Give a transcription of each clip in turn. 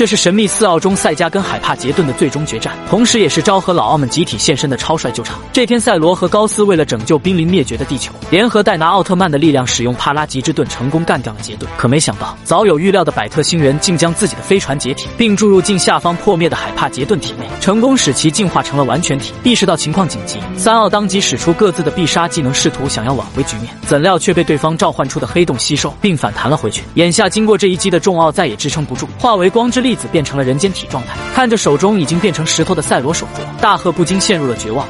这是神秘四奥中赛迦跟海帕杰顿的最终决战，同时也是昭和老奥们集体现身的超帅救场。这天，赛罗和高斯为了拯救濒临灭绝的地球，联合戴拿奥特曼的力量，使用帕拉吉之盾成功干掉了杰顿。可没想到，早有预料的百特星人竟将自己的飞船解体，并注入进下方破灭的海帕杰顿体内，成功使其进化成了完全体。意识到情况紧急，三奥当即使出各自的必杀技能，试图想要挽回局面，怎料却被对方召唤出的黑洞吸收，并反弹了回去。眼下经过这一击的众奥再也支撑不住，化为光之力粒子，变成了人间体状态。看着手中已经变成石头的赛罗手镯，大赫不禁陷入了绝望。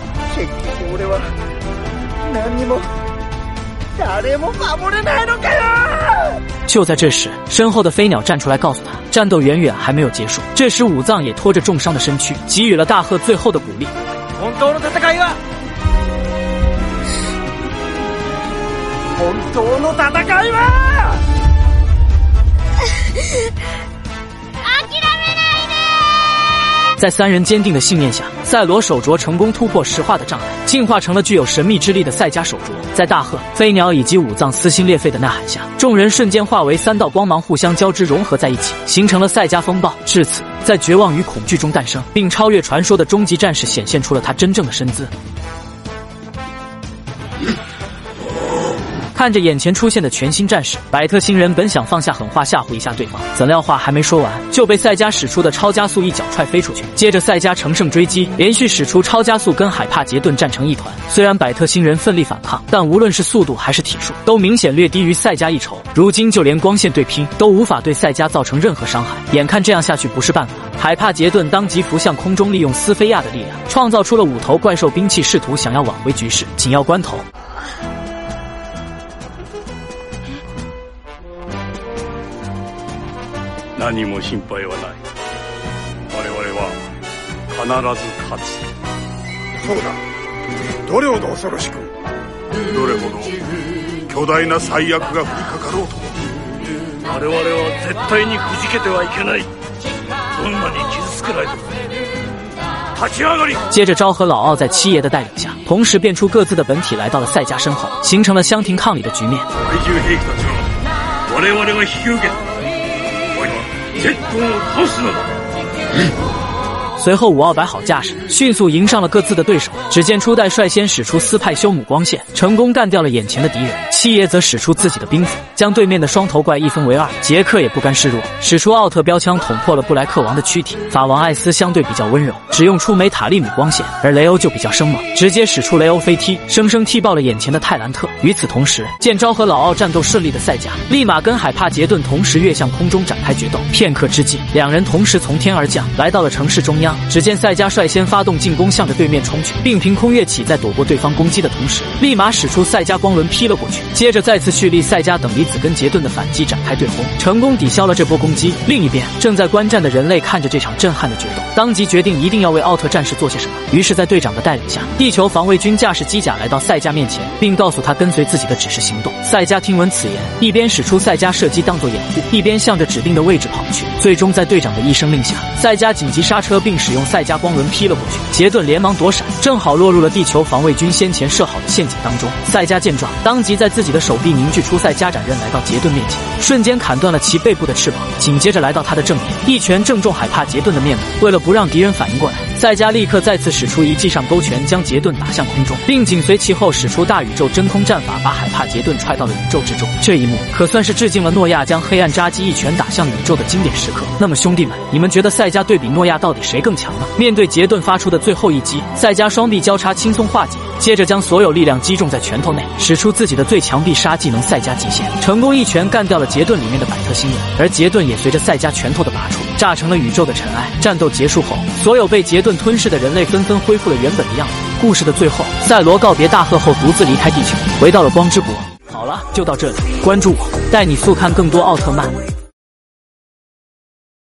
就在这时，身后的飞鸟站出来告诉他，战斗远远还没有结束。这时，武藏也拖着重伤的身躯，给予了大赫最后的鼓励。本当の戦いは， 在三人坚定的信念下，赛罗手镯成功突破石化的障碍，进化成了具有神秘之力的赛迦手镯。在大鹤、飞鸟以及五藏撕心裂肺的呐喊下，众人瞬间化为三道光芒，互相交织融合在一起，形成了赛迦风暴。至此，在绝望与恐惧中诞生，并超越传说的终极战士，显现出了他真正的身姿。看着眼前出现的全新战士，百特星人本想放下狠话吓唬一下对方，怎料话还没说完，就被赛迦使出的超加速一脚踹飞出去。接着赛迦乘胜追击，连续使出超加速，跟海帕杰顿战成一团。虽然百特星人奋力反抗，但无论是速度还是体术，都明显略低于赛迦一筹。如今就连光线对拼都无法对赛迦造成任何伤害，眼看这样下去不是办法，海帕杰顿当即浮向空中，利用斯菲亚的力量，创造出了五头怪兽兵器，试图想要挽回局势。紧要关头。何も心配はない。我々は必ず勝つ。そうだ。どれほど恐ろしく。どれほど。巨大な最悪が降りかかろうと我々は絶対にくじけてはいけない。どんなに傷つけないと。接着，昭和老奥在七爷的带领下，同时变出各自的本体，来到了赛迦身后，形成了相庭抗礼的局面。ジェットを倒すのだ、うん随后，五奥摆好架势，迅速迎上了各自的对手。只见初代率先使出斯派修姆光线，成功干掉了眼前的敌人。七爷则使出自己的兵斧，将对面的双头怪一分为二。杰克也不甘示弱，使出奥特标枪捅破了布莱克王的躯体。法王艾斯相对比较温柔，只用出梅塔利姆光线，而雷欧就比较生猛，直接使出雷欧飞踢，生生踢爆了眼前的泰兰特。与此同时，见昭和老奥战斗顺利的赛迦，立马跟海帕杰顿同时跃向空中展开决斗。片刻之际，两人同时从天而降，来到了城市中央。只见赛迦率先发动进攻，向着对面冲去，并凭空跃起，在躲过对方攻击的同时，立马使出赛迦光轮劈了过去。接着再次蓄力，赛迦等离子跟杰顿的反击展开对轰，成功抵消了这波攻击。另一边，正在观战的人类看着这场震撼的决斗，当即决定一定要为奥特战士做些什么。于是，在队长的带领下，地球防卫军驾驶机甲来到赛迦面前，并告诉他跟随自己的指示行动。赛迦听闻此言，一边使出赛迦射击当做掩护，一边向着指定的位置跑去。最终，在队长的一声令下，赛迦紧急刹车，并使用赛迦光轮劈了过去。杰顿连忙躲闪，正好落入了地球防卫军先前设好的陷阱当中。赛迦见状，当即在自己的手臂凝聚出赛迦斩刃，来到杰顿面前，瞬间砍断了其背部的翅膀，紧接着来到他的正面，一拳正中海帕杰顿的面部。为了不让敌人反应过来，赛迦立刻再次使出一记上勾拳，将杰顿打向空中，并紧随其后使出大宇宙真空战法，把海帕杰顿踹到了宇宙之中。这一幕可算是致敬了诺亚将黑暗扎基一拳打向宇宙的经典时刻。那么兄弟们，你们觉得赛迦对比诺亚到底谁更强呢？面对杰顿发出的最后一击，赛迦双臂交叉轻松化解，接着将所有力量击中在拳头内，使出自己的最强必杀技能赛迦极限，成功一拳干掉了杰顿里面的百特星人，而杰顿也随着赛迦拳头的拔出，炸成了宇宙的尘埃。战斗结束后，所有被杰顿吞噬的人类纷纷恢复了原本的样子。故事的最后，赛罗告别大赫后，独自离开地球，回到了光之国。好了，就到这里，关注我，带你速看更多奥特曼。